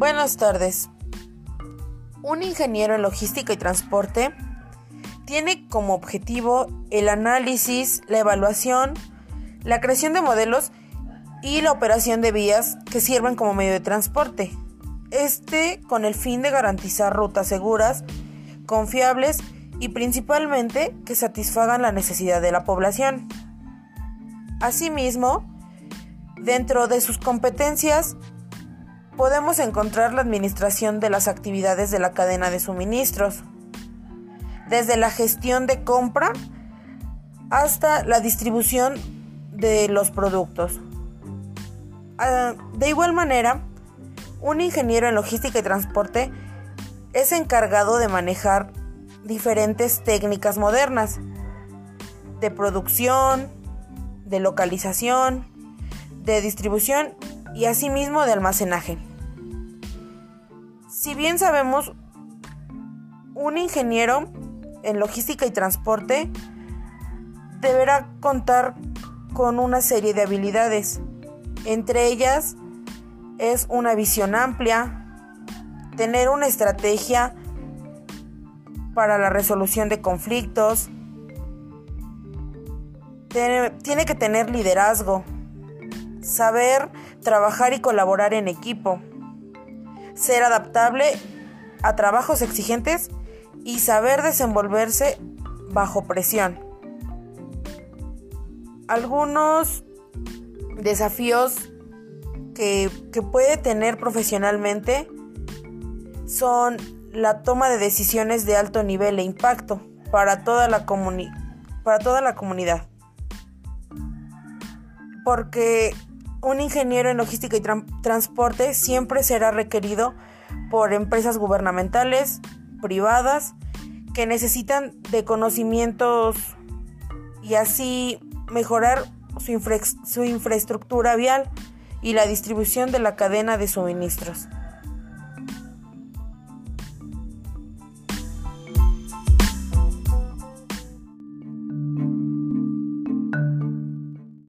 Buenas tardes. Un ingeniero en logística y transporte tiene como objetivo el análisis, la evaluación, la creación de modelos y la operación de vías que sirvan como medio de transporte. Este con el fin de garantizar rutas seguras, confiables y principalmente que satisfagan la necesidad de la población. Asimismo, dentro de sus competencias podemos encontrar la administración de las actividades de la cadena de suministros, desde la gestión de compra hasta la distribución de los productos. Ah, de igual manera, un ingeniero en logística y transporte es encargado de manejar diferentes técnicas modernas de producción, de localización, de distribución y asimismo de almacenaje. Si bien sabemos, un ingeniero en logística y transporte deberá contar con una serie de habilidades. Entre ellas es una visión amplia, tener una estrategia para la resolución de conflictos, tiene, que tener liderazgo, saber trabajar y colaborar en equipo, ser adaptable a trabajos exigentes y saber desenvolverse bajo presión. Algunos desafíos que, que puede tener profesionalmente son la toma de decisiones de alto nivel e impacto para toda la, para toda la comunidad. Porque un ingeniero en logística y transporte siempre será requerido por empresas gubernamentales, privadas, que necesitan de conocimientos y así mejorar su, su infraestructura vial y la distribución de la cadena de suministros.